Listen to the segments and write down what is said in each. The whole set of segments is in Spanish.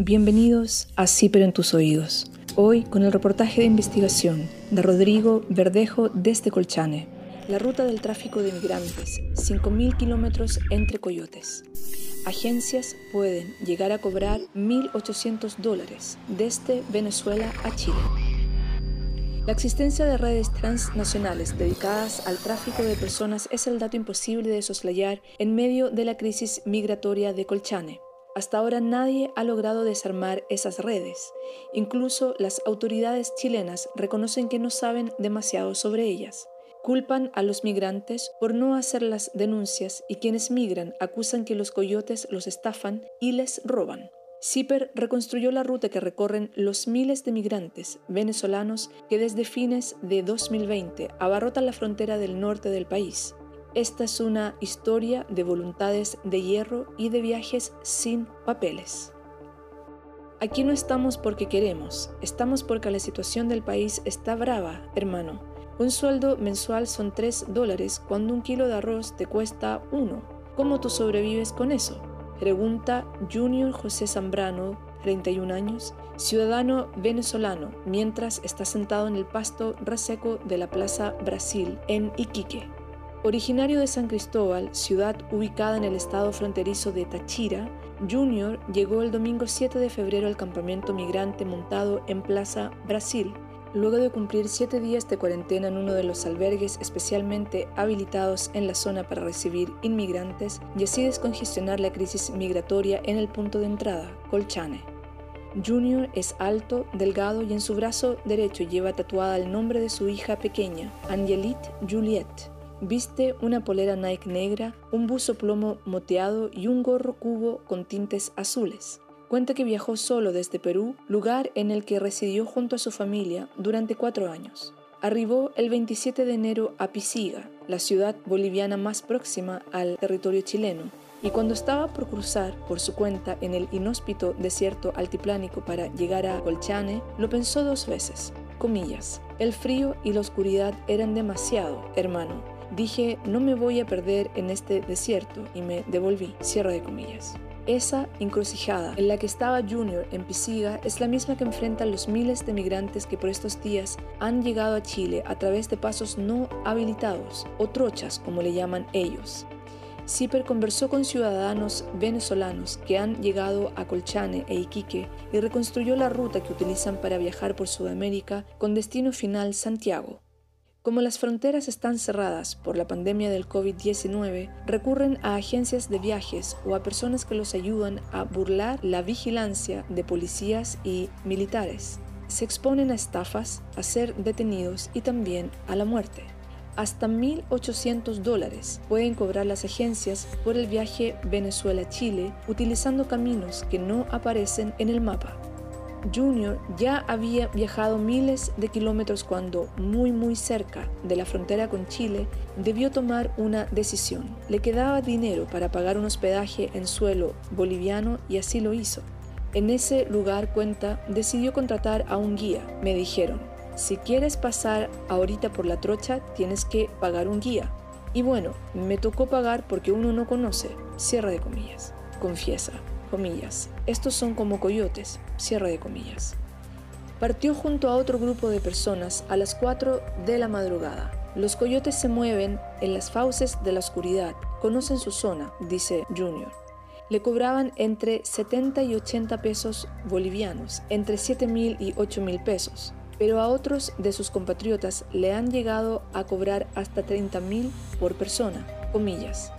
Bienvenidos a Ciper en tus oídos. Hoy con el reportaje de investigación de Rodrigo Verdejo desde Colchane. La ruta del tráfico de migrantes, 5.000 kilómetros entre coyotes. Agencias pueden llegar a cobrar 1.800 dólares desde Venezuela a Chile. La existencia de redes transnacionales dedicadas al tráfico de personas es el dato imposible de soslayar en medio de la crisis migratoria de Colchane. Hasta ahora nadie ha logrado desarmar esas redes. Incluso las autoridades chilenas reconocen que no saben demasiado sobre ellas. Culpan a los migrantes por no hacer las denuncias y quienes migran acusan que los coyotes los estafan y les roban. CIPER reconstruyó la ruta que recorren los miles de migrantes venezolanos que desde fines de 2020 abarrotan la frontera del norte del país. Esta es una historia de voluntades de hierro y de viajes sin papeles. Aquí no estamos porque queremos, estamos porque la situación del país está brava, hermano. Un sueldo mensual son 3 dólares cuando un kilo de arroz te cuesta 1. ¿Cómo tú sobrevives con eso? Pregunta Junior José Zambrano, 31 años, ciudadano venezolano, mientras está sentado en el pasto reseco de la Plaza Brasil en Iquique. Originario de San Cristóbal, ciudad ubicada en el estado fronterizo de Táchira, Junior llegó el domingo 7 de febrero al campamento migrante montado en Plaza Brasil, luego de cumplir siete días de cuarentena en uno de los albergues especialmente habilitados en la zona para recibir inmigrantes y así descongestionar la crisis migratoria en el punto de entrada, Colchane. Junior es alto, delgado y en su brazo derecho lleva tatuada el nombre de su hija pequeña, Angelique Juliette. Viste una polera Nike negra, un buzo plomo moteado y un gorro cubo con tintes azules. Cuenta que viajó solo desde Perú, lugar en el que residió junto a su familia durante cuatro años. Arribó el 27 de enero a Pisiga, la ciudad boliviana más próxima al territorio chileno, y cuando estaba por cruzar por su cuenta en el inhóspito desierto altiplánico para llegar a Colchane, lo pensó dos veces. Comillas, el frío y la oscuridad eran demasiado, hermano, Dije, no me voy a perder en este desierto y me devolví, cierre de comillas. Esa encrucijada en la que estaba Junior en Pisiga es la misma que enfrentan los miles de migrantes que por estos días han llegado a Chile a través de pasos no habilitados o trochas como le llaman ellos. Zipper conversó con ciudadanos venezolanos que han llegado a Colchane e Iquique y reconstruyó la ruta que utilizan para viajar por Sudamérica con destino final Santiago. Como las fronteras están cerradas por la pandemia del COVID-19, recurren a agencias de viajes o a personas que los ayudan a burlar la vigilancia de policías y militares. Se exponen a estafas, a ser detenidos y también a la muerte. Hasta 1.800 dólares pueden cobrar las agencias por el viaje Venezuela-Chile utilizando caminos que no aparecen en el mapa. Junior ya había viajado miles de kilómetros cuando, muy muy cerca de la frontera con Chile, debió tomar una decisión. Le quedaba dinero para pagar un hospedaje en suelo boliviano y así lo hizo. En ese lugar, cuenta, decidió contratar a un guía. Me dijeron, si quieres pasar ahorita por la trocha, tienes que pagar un guía. Y bueno, me tocó pagar porque uno no conoce. Cierra de comillas. Confiesa Estos son como coyotes, cierre de comillas. Partió junto a otro grupo de personas a las 4 de la madrugada. Los coyotes se mueven en las fauces de la oscuridad, conocen su zona, dice Junior. Le cobraban entre 70 y 80 pesos bolivianos, entre 7 mil y 8 mil pesos pero a otros de sus compatriotas le han llegado a cobrar hasta 30 mil por persona.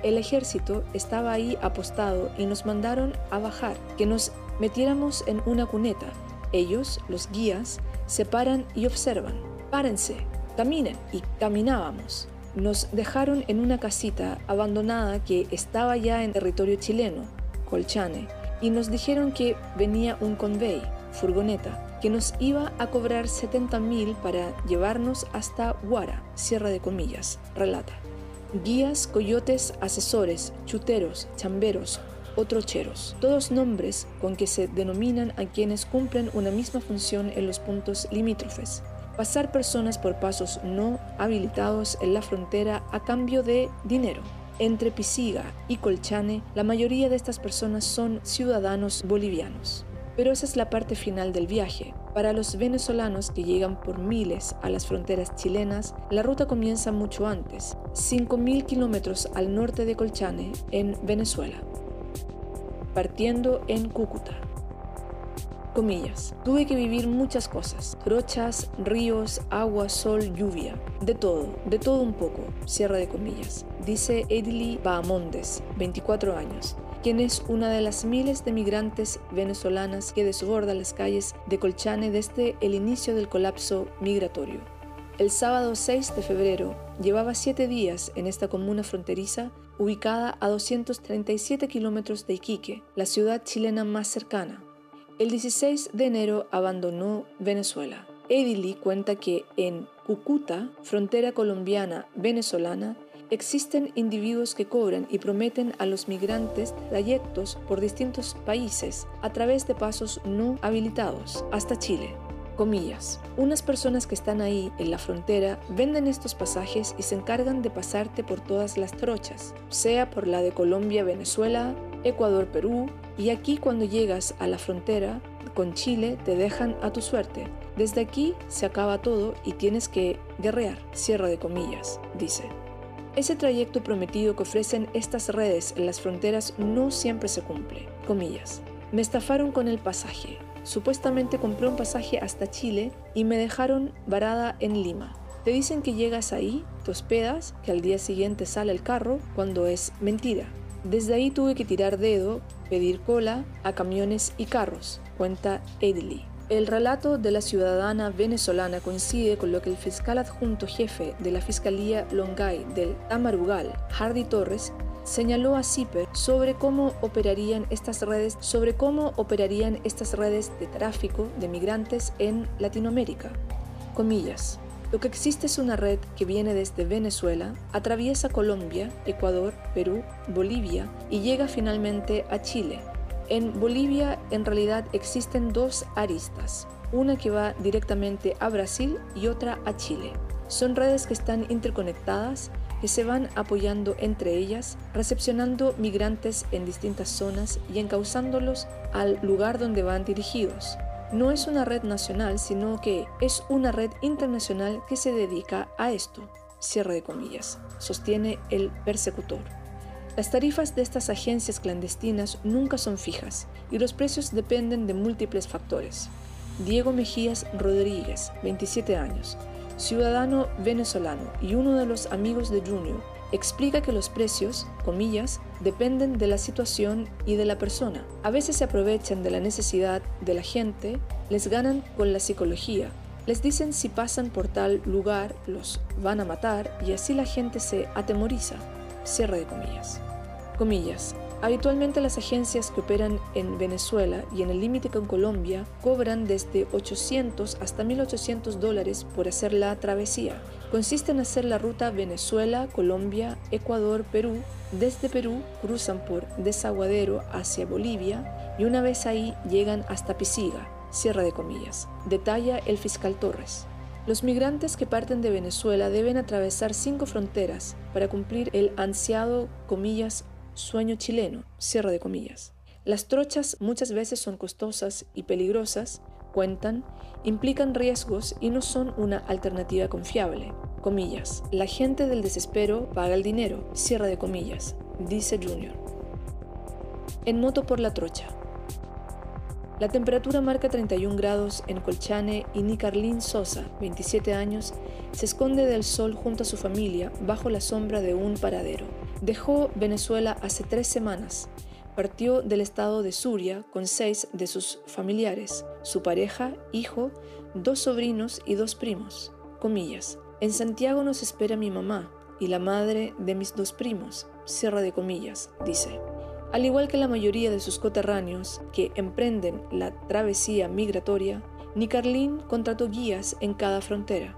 El ejército estaba ahí apostado y nos mandaron a bajar, que nos metiéramos en una cuneta. Ellos, los guías, se paran y observan. Párense, caminen y caminábamos. Nos dejaron en una casita abandonada que estaba ya en territorio chileno, Colchane, y nos dijeron que venía un convey, furgoneta, que nos iba a cobrar 70 mil para llevarnos hasta Guara, Sierra de Comillas, relata. Guías, coyotes, asesores, chuteros, chamberos, otrocheros, todos nombres con que se denominan a quienes cumplen una misma función en los puntos limítrofes. Pasar personas por pasos no habilitados en la frontera a cambio de dinero. Entre Pisiga y Colchane, la mayoría de estas personas son ciudadanos bolivianos. Pero esa es la parte final del viaje. Para los venezolanos que llegan por miles a las fronteras chilenas, la ruta comienza mucho antes, 5.000 kilómetros al norte de Colchane, en Venezuela, partiendo en Cúcuta. Comillas. Tuve que vivir muchas cosas. Trochas, ríos, agua, sol, lluvia. De todo, de todo un poco. Cierra de comillas. Dice Edili Bahamondes, 24 años quien es una de las miles de migrantes venezolanas que desborda las calles de Colchane desde el inicio del colapso migratorio. El sábado 6 de febrero llevaba siete días en esta comuna fronteriza ubicada a 237 kilómetros de Iquique, la ciudad chilena más cercana. El 16 de enero abandonó Venezuela. Edili cuenta que en Cúcuta, frontera colombiana-venezolana, Existen individuos que cobran y prometen a los migrantes trayectos por distintos países a través de pasos no habilitados hasta Chile. Comillas. Unas personas que están ahí en la frontera venden estos pasajes y se encargan de pasarte por todas las trochas, sea por la de Colombia, Venezuela, Ecuador, Perú, y aquí cuando llegas a la frontera con Chile te dejan a tu suerte. Desde aquí se acaba todo y tienes que guerrear. Cierra de comillas, dice. Ese trayecto prometido que ofrecen estas redes en las fronteras no siempre se cumple. Comillas. Me estafaron con el pasaje. Supuestamente compré un pasaje hasta Chile y me dejaron varada en Lima. Te dicen que llegas ahí, te hospedas, que al día siguiente sale el carro, cuando es mentira. Desde ahí tuve que tirar dedo, pedir cola a camiones y carros, cuenta Edley. El relato de la ciudadana venezolana coincide con lo que el fiscal adjunto jefe de la Fiscalía Longay del Tamarugal, Hardy Torres, señaló a CIPER sobre cómo operarían estas redes, sobre cómo operarían estas redes de tráfico de migrantes en Latinoamérica. Comillas. Lo que existe es una red que viene desde Venezuela, atraviesa Colombia, Ecuador, Perú, Bolivia y llega finalmente a Chile, en Bolivia en realidad existen dos aristas, una que va directamente a Brasil y otra a Chile. Son redes que están interconectadas, que se van apoyando entre ellas, recepcionando migrantes en distintas zonas y encauzándolos al lugar donde van dirigidos. No es una red nacional, sino que es una red internacional que se dedica a esto. Cierre de comillas, sostiene el persecutor. Las tarifas de estas agencias clandestinas nunca son fijas y los precios dependen de múltiples factores. Diego Mejías Rodríguez, 27 años, ciudadano venezolano y uno de los amigos de Junior, explica que los precios, comillas, dependen de la situación y de la persona. A veces se aprovechan de la necesidad de la gente, les ganan con la psicología, les dicen si pasan por tal lugar los van a matar y así la gente se atemoriza. Cierre de comillas. Comillas. Habitualmente las agencias que operan en Venezuela y en el límite con Colombia cobran desde 800 hasta 1800 dólares por hacer la travesía. Consiste en hacer la ruta Venezuela, Colombia, Ecuador, Perú. Desde Perú cruzan por Desaguadero hacia Bolivia y una vez ahí llegan hasta Pisiga, cierre de comillas. Detalla el fiscal Torres. Los migrantes que parten de Venezuela deben atravesar cinco fronteras para cumplir el ansiado, comillas, sueño chileno, cierre de comillas. Las trochas muchas veces son costosas y peligrosas, cuentan, implican riesgos y no son una alternativa confiable. Comillas. La gente del desespero paga el dinero, cierre de comillas, dice Junior. En moto por la trocha. La temperatura marca 31 grados en Colchane y Nicarlín Sosa, 27 años, se esconde del sol junto a su familia bajo la sombra de un paradero. Dejó Venezuela hace tres semanas. Partió del estado de Suria con seis de sus familiares, su pareja, hijo, dos sobrinos y dos primos. Comillas. En Santiago nos espera mi mamá y la madre de mis dos primos. Cierra de comillas, dice. Al igual que la mayoría de sus coterráneos que emprenden la travesía migratoria, Nicarlín contrató guías en cada frontera.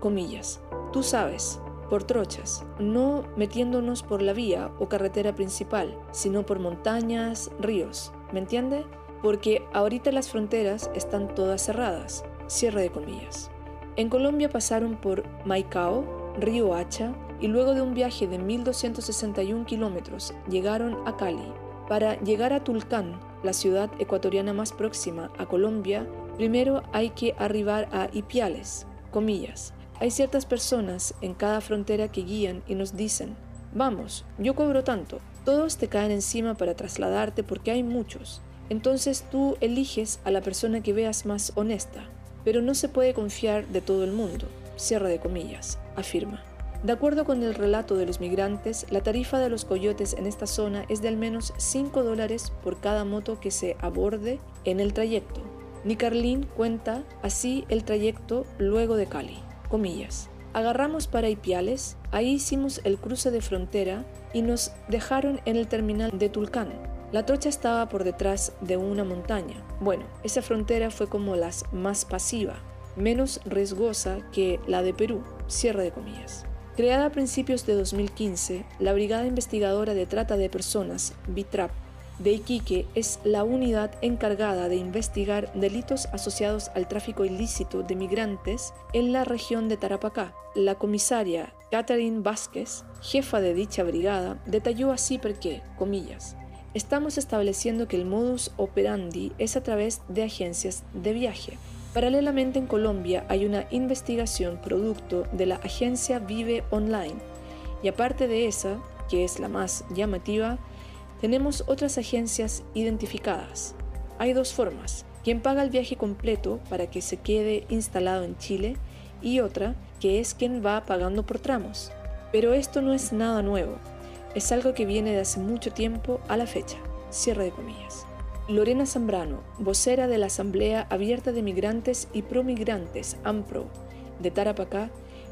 Comillas. Tú sabes, por trochas, no metiéndonos por la vía o carretera principal, sino por montañas, ríos. ¿Me entiende? Porque ahorita las fronteras están todas cerradas. Cierre de comillas. En Colombia pasaron por Maicao, Río Hacha, y luego de un viaje de 1.261 kilómetros llegaron a Cali. Para llegar a Tulcán la ciudad ecuatoriana más próxima a Colombia, primero hay que arribar a Ipiales, comillas. Hay ciertas personas en cada frontera que guían y nos dicen, vamos, yo cobro tanto. Todos te caen encima para trasladarte porque hay muchos. Entonces tú eliges a la persona que veas más honesta. Pero no se puede confiar de todo el mundo. Cierre de comillas, afirma. De acuerdo con el relato de los migrantes, la tarifa de los coyotes en esta zona es de al menos 5 dólares por cada moto que se aborde en el trayecto. Nicarlín cuenta así el trayecto luego de Cali. Comillas. Agarramos para Ipiales, ahí hicimos el cruce de frontera y nos dejaron en el terminal de Tulcán. La trocha estaba por detrás de una montaña. Bueno, esa frontera fue como la más pasiva, menos riesgosa que la de Perú. Cierre de comillas. Creada a principios de 2015, la Brigada Investigadora de Trata de Personas, BITRAP, de Iquique es la unidad encargada de investigar delitos asociados al tráfico ilícito de migrantes en la región de Tarapacá. La comisaria Catherine Vázquez, jefa de dicha brigada, detalló así porque, comillas, estamos estableciendo que el modus operandi es a través de agencias de viaje Paralelamente en Colombia hay una investigación producto de la agencia Vive Online y aparte de esa, que es la más llamativa, tenemos otras agencias identificadas. Hay dos formas, quien paga el viaje completo para que se quede instalado en Chile y otra que es quien va pagando por tramos. Pero esto no es nada nuevo, es algo que viene de hace mucho tiempo a la fecha. Cierre de comillas. Lorena Zambrano, vocera de la Asamblea Abierta de Migrantes y Promigrantes, AMPRO, de Tarapacá,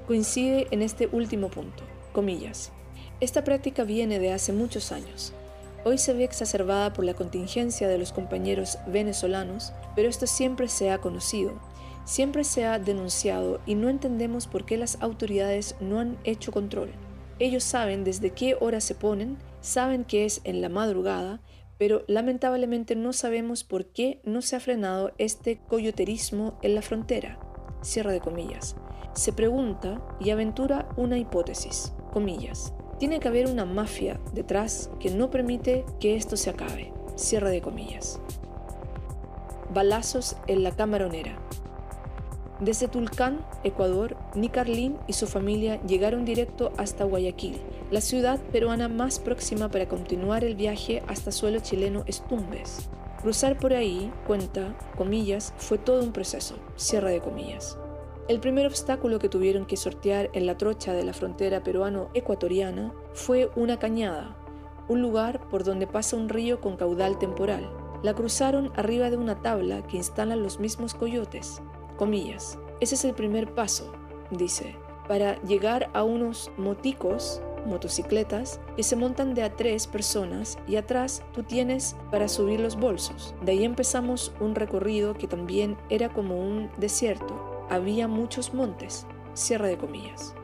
coincide en este último punto. Esta práctica viene de hace muchos años. Hoy se ve exacerbada por la contingencia de los compañeros venezolanos, pero esto siempre se ha conocido, siempre se ha denunciado y no entendemos por qué las autoridades no han hecho control. Ellos saben desde qué hora se ponen, saben que es en la madrugada, pero lamentablemente no sabemos por qué no se ha frenado este coyoterismo en la frontera. Cierra de comillas. Se pregunta y aventura una hipótesis, comillas. Tiene que haber una mafia detrás que no permite que esto se acabe. Cierra de comillas. Balazos en la camaronera. Desde Tulcán, Ecuador, Nicarlín y su familia llegaron directo hasta Guayaquil, la ciudad peruana más próxima para continuar el viaje hasta suelo chileno es Tumbes. Cruzar por ahí, cuenta, comillas, fue todo un proceso, cierra de comillas. El primer obstáculo que tuvieron que sortear en la trocha de la frontera peruano-ecuatoriana fue una cañada, un lugar por donde pasa un río con caudal temporal. La cruzaron arriba de una tabla que instalan los mismos coyotes, Comillas. Ese es el primer paso, dice, para llegar a unos moticos, motocicletas, que se montan de a tres personas y atrás tú tienes para subir los bolsos. De ahí empezamos un recorrido que también era como un desierto. Había muchos montes. Cierre de comillas.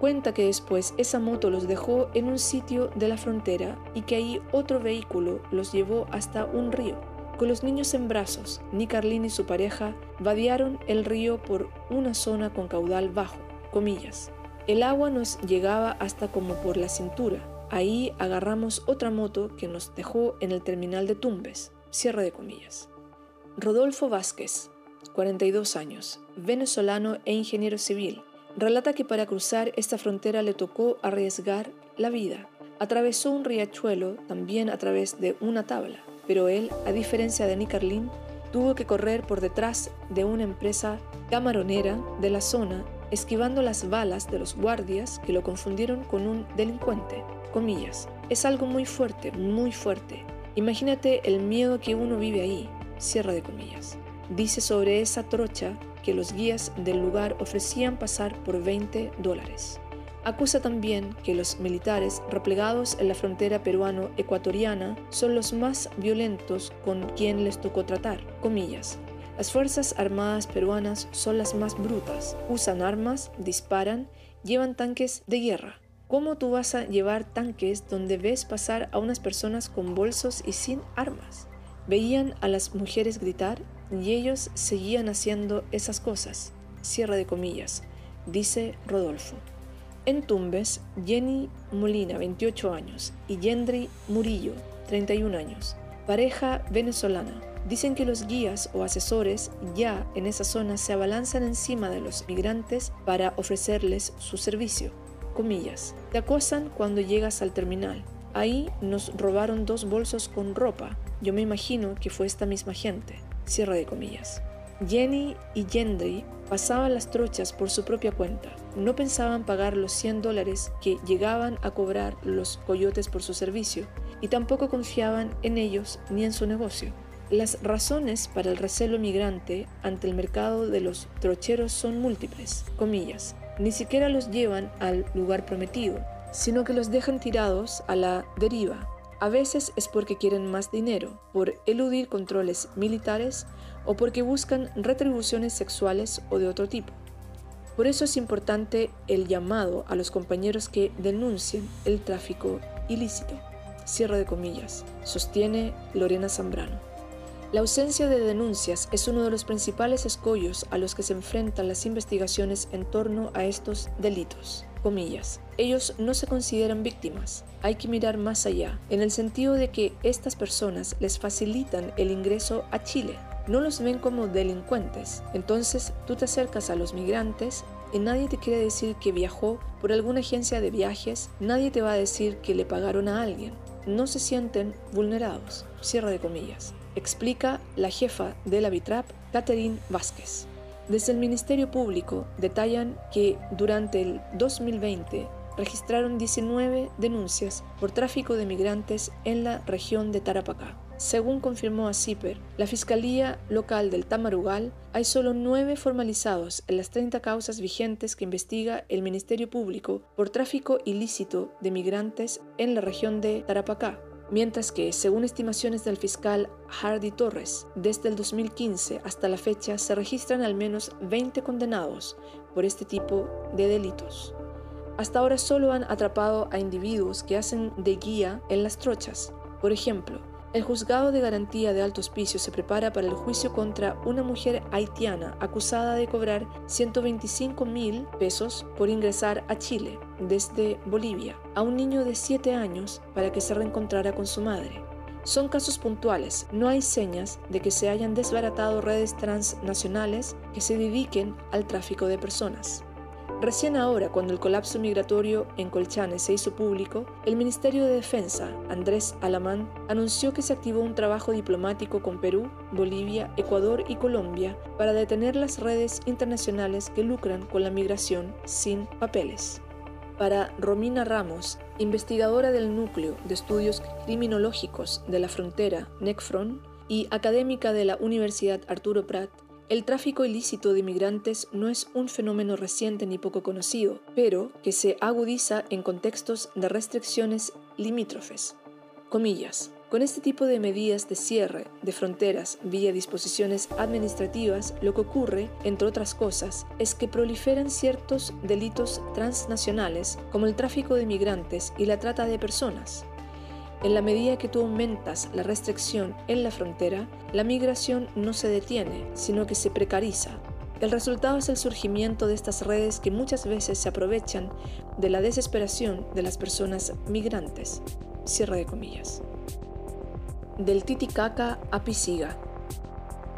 Cuenta que después esa moto los dejó en un sitio de la frontera y que ahí otro vehículo los llevó hasta un río. Con los niños en brazos, Nicarlín y su pareja vadearon el río por una zona con caudal bajo, comillas. El agua nos llegaba hasta como por la cintura. Ahí agarramos otra moto que nos dejó en el terminal de Tumbes, cierre de comillas. Rodolfo Vázquez, 42 años, venezolano e ingeniero civil, relata que para cruzar esta frontera le tocó arriesgar la vida. Atravesó un riachuelo también a través de una tabla pero él, a diferencia de Nick tuvo que correr por detrás de una empresa camaronera de la zona, esquivando las balas de los guardias que lo confundieron con un delincuente. Comillas. Es algo muy fuerte, muy fuerte. Imagínate el miedo que uno vive ahí. Cierra de comillas. Dice sobre esa trocha que los guías del lugar ofrecían pasar por 20 dólares. Acusa también que los militares replegados en la frontera peruano-ecuatoriana son los más violentos con quien les tocó tratar. Comillas. Las Fuerzas Armadas peruanas son las más brutas. Usan armas, disparan, llevan tanques de guerra. ¿Cómo tú vas a llevar tanques donde ves pasar a unas personas con bolsos y sin armas? Veían a las mujeres gritar y ellos seguían haciendo esas cosas. Cierra de comillas, dice Rodolfo. En Tumbes, Jenny Molina, 28 años, y Yendri Murillo, 31 años, Pareja venezolana. Dicen que los guías o asesores ya en esa zona se abalanzan encima de los migrantes para ofrecerles su servicio. Comillas. Te acosan cuando llegas al terminal. Ahí nos robaron dos bolsos con ropa. Yo me imagino que fue esta misma gente. Cierre de comillas. Jenny y Gendry pasaban las trochas por su propia cuenta. No pensaban pagar los 100 dólares que llegaban a cobrar los coyotes por su servicio y tampoco confiaban en ellos ni en su negocio. Las razones para el recelo migrante ante el mercado de los trocheros son múltiples, comillas. Ni siquiera los llevan al lugar prometido, sino que los dejan tirados a la deriva. A veces es porque quieren más dinero, por eludir controles militares o porque buscan retribuciones sexuales o de otro tipo. Por eso es importante el llamado a los compañeros que denuncien el tráfico ilícito. Cierre de comillas, sostiene Lorena Zambrano. La ausencia de denuncias es uno de los principales escollos a los que se enfrentan las investigaciones en torno a estos delitos. Comillas. Ellos no se consideran víctimas. Hay que mirar más allá, en el sentido de que estas personas les facilitan el ingreso a Chile. No los ven como delincuentes. Entonces tú te acercas a los migrantes y nadie te quiere decir que viajó por alguna agencia de viajes, nadie te va a decir que le pagaron a alguien. No se sienten vulnerados. Cierre de comillas explica la jefa de la BITRAP, Catherine Vázquez. Desde el Ministerio Público detallan que durante el 2020 registraron 19 denuncias por tráfico de migrantes en la región de Tarapacá. Según confirmó a CIPER, la Fiscalía Local del Tamarugal, hay solo nueve formalizados en las 30 causas vigentes que investiga el Ministerio Público por tráfico ilícito de migrantes en la región de Tarapacá, mientras que, según estimaciones del fiscal Hardy Torres, desde el 2015 hasta la fecha se registran al menos 20 condenados por este tipo de delitos. Hasta ahora solo han atrapado a individuos que hacen de guía en las trochas. Por ejemplo, el juzgado de garantía de alto hospicio se prepara para el juicio contra una mujer haitiana acusada de cobrar 125 mil pesos por ingresar a Chile desde Bolivia a un niño de 7 años para que se reencontrara con su madre. Son casos puntuales, no hay señas de que se hayan desbaratado redes transnacionales que se dediquen al tráfico de personas. Recién ahora, cuando el colapso migratorio en Colchane se hizo público, el Ministerio de Defensa, Andrés Alamán, anunció que se activó un trabajo diplomático con Perú, Bolivia, Ecuador y Colombia para detener las redes internacionales que lucran con la migración sin papeles. Para Romina Ramos, investigadora del Núcleo de Estudios Criminológicos de la Frontera, NECFRON, y académica de la Universidad Arturo Prat, el tráfico ilícito de inmigrantes no es un fenómeno reciente ni poco conocido, pero que se agudiza en contextos de restricciones limítrofes. Comillas. Con este tipo de medidas de cierre de fronteras vía disposiciones administrativas, lo que ocurre, entre otras cosas, es que proliferan ciertos delitos transnacionales como el tráfico de migrantes y la trata de personas, en la medida que tú aumentas la restricción en la frontera, la migración no se detiene, sino que se precariza. El resultado es el surgimiento de estas redes que muchas veces se aprovechan de la desesperación de las personas migrantes. Cierre de comillas. Del Titicaca a Pisiga.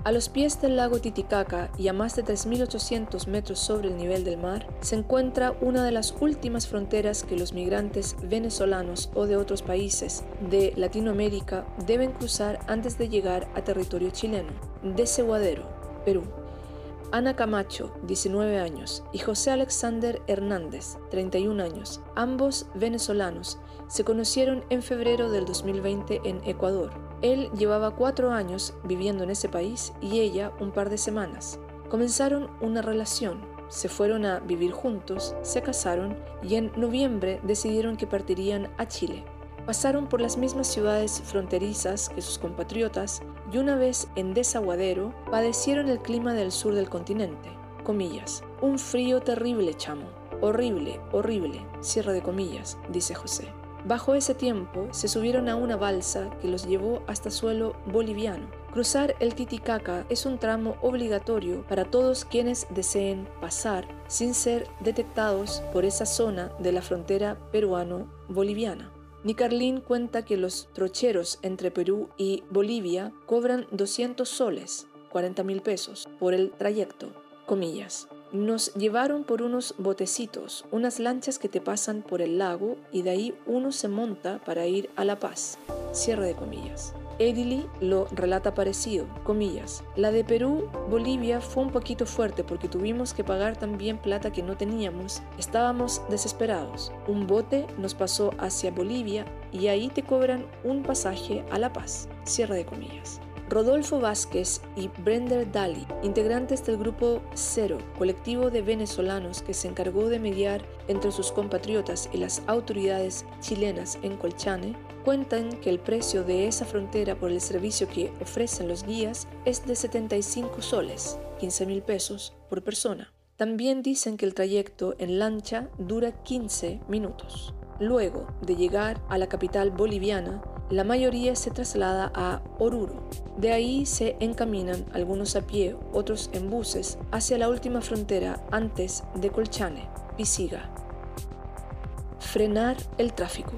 A los pies del lago Titicaca y a más de 3.800 metros sobre el nivel del mar, se encuentra una de las últimas fronteras que los migrantes venezolanos o de otros países de Latinoamérica deben cruzar antes de llegar a territorio chileno, Ceguadero, Perú. Ana Camacho, 19 años, y José Alexander Hernández, 31 años, ambos venezolanos, se conocieron en febrero del 2020 en Ecuador. Él llevaba cuatro años viviendo en ese país y ella un par de semanas. Comenzaron una relación, se fueron a vivir juntos, se casaron y en noviembre decidieron que partirían a Chile. Pasaron por las mismas ciudades fronterizas que sus compatriotas y una vez en Desaguadero padecieron el clima del sur del continente. Comillas. Un frío terrible, chamo. Horrible, horrible. Cierre de comillas, dice José. Bajo ese tiempo se subieron a una balsa que los llevó hasta suelo boliviano. Cruzar el Titicaca es un tramo obligatorio para todos quienes deseen pasar sin ser detectados por esa zona de la frontera peruano-boliviana. Nicarlín cuenta que los trocheros entre Perú y Bolivia cobran 200 soles, 40 mil pesos, por el trayecto. Comillas. Nos llevaron por unos botecitos, unas lanchas que te pasan por el lago y de ahí uno se monta para ir a La Paz. Cierre de comillas. Edili lo relata parecido, comillas. La de Perú, Bolivia fue un poquito fuerte porque tuvimos que pagar también plata que no teníamos. Estábamos desesperados. Un bote nos pasó hacia Bolivia y ahí te cobran un pasaje a La Paz. Cierre de comillas. Rodolfo Vázquez y Brender Dali, integrantes del grupo Cero, colectivo de venezolanos que se encargó de mediar entre sus compatriotas y las autoridades chilenas en Colchane, cuentan que el precio de esa frontera por el servicio que ofrecen los guías es de 75 soles, 15 mil pesos por persona. También dicen que el trayecto en lancha dura 15 minutos. Luego de llegar a la capital boliviana, la mayoría se traslada a Oruro. De ahí se encaminan algunos a pie, otros en buses, hacia la última frontera antes de Colchane, Pisiga. Frenar el tráfico.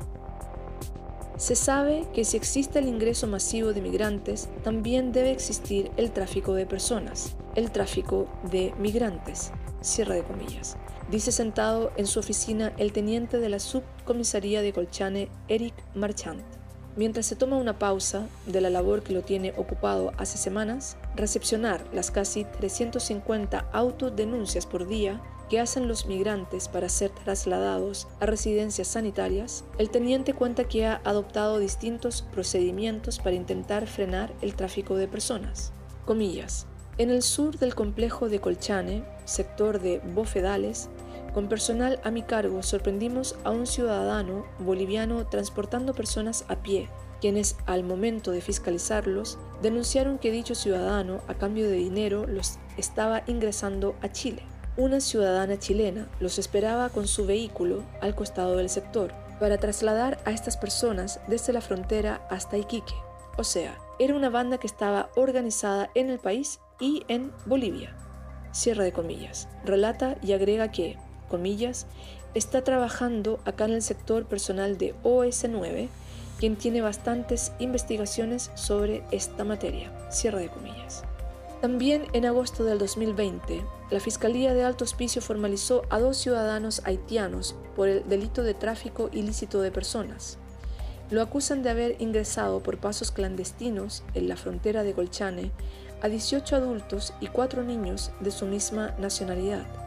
Se sabe que si existe el ingreso masivo de migrantes, también debe existir el tráfico de personas, el tráfico de migrantes. Cierra de comillas. Dice sentado en su oficina el teniente de la subcomisaría de Colchane, Eric Marchant. Mientras se toma una pausa de la labor que lo tiene ocupado hace semanas, recepcionar las casi 350 autodenuncias por día que hacen los migrantes para ser trasladados a residencias sanitarias, el teniente cuenta que ha adoptado distintos procedimientos para intentar frenar el tráfico de personas. Comillas. En el sur del complejo de Colchane, sector de Bofedales, con personal a mi cargo sorprendimos a un ciudadano boliviano transportando personas a pie, quienes al momento de fiscalizarlos denunciaron que dicho ciudadano a cambio de dinero los estaba ingresando a Chile. Una ciudadana chilena los esperaba con su vehículo al costado del sector para trasladar a estas personas desde la frontera hasta Iquique. O sea, era una banda que estaba organizada en el país y en Bolivia. Cierra de comillas. Relata y agrega que, comillas, está trabajando acá en el sector personal de OS9, quien tiene bastantes investigaciones sobre esta materia. Cierra de comillas. También en agosto del 2020, la Fiscalía de Alto Hospicio formalizó a dos ciudadanos haitianos por el delito de tráfico ilícito de personas. Lo acusan de haber ingresado por pasos clandestinos en la frontera de Colchane a 18 adultos y 4 niños de su misma nacionalidad.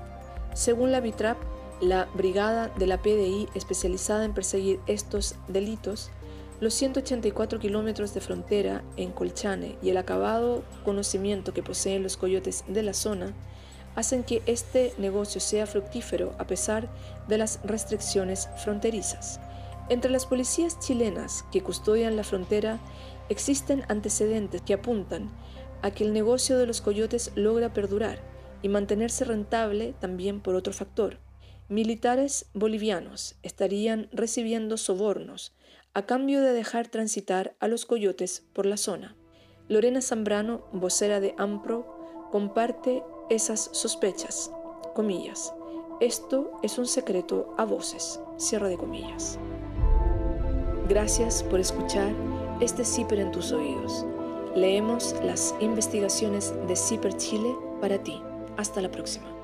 Según la BITRAP, la brigada de la PDI especializada en perseguir estos delitos, los 184 kilómetros de frontera en Colchane y el acabado conocimiento que poseen los coyotes de la zona hacen que este negocio sea fructífero a pesar de las restricciones fronterizas. Entre las policías chilenas que custodian la frontera existen antecedentes que apuntan a que el negocio de los coyotes logra perdurar y mantenerse rentable también por otro factor. Militares bolivianos estarían recibiendo sobornos a cambio de dejar transitar a los coyotes por la zona. Lorena Zambrano, vocera de AMPRO, comparte esas sospechas. Comillas. Esto es un secreto a voces. Cierra de comillas. Gracias por escuchar este CIPER en tus oídos. Leemos las investigaciones de CIPER Chile para ti. Hasta la próxima.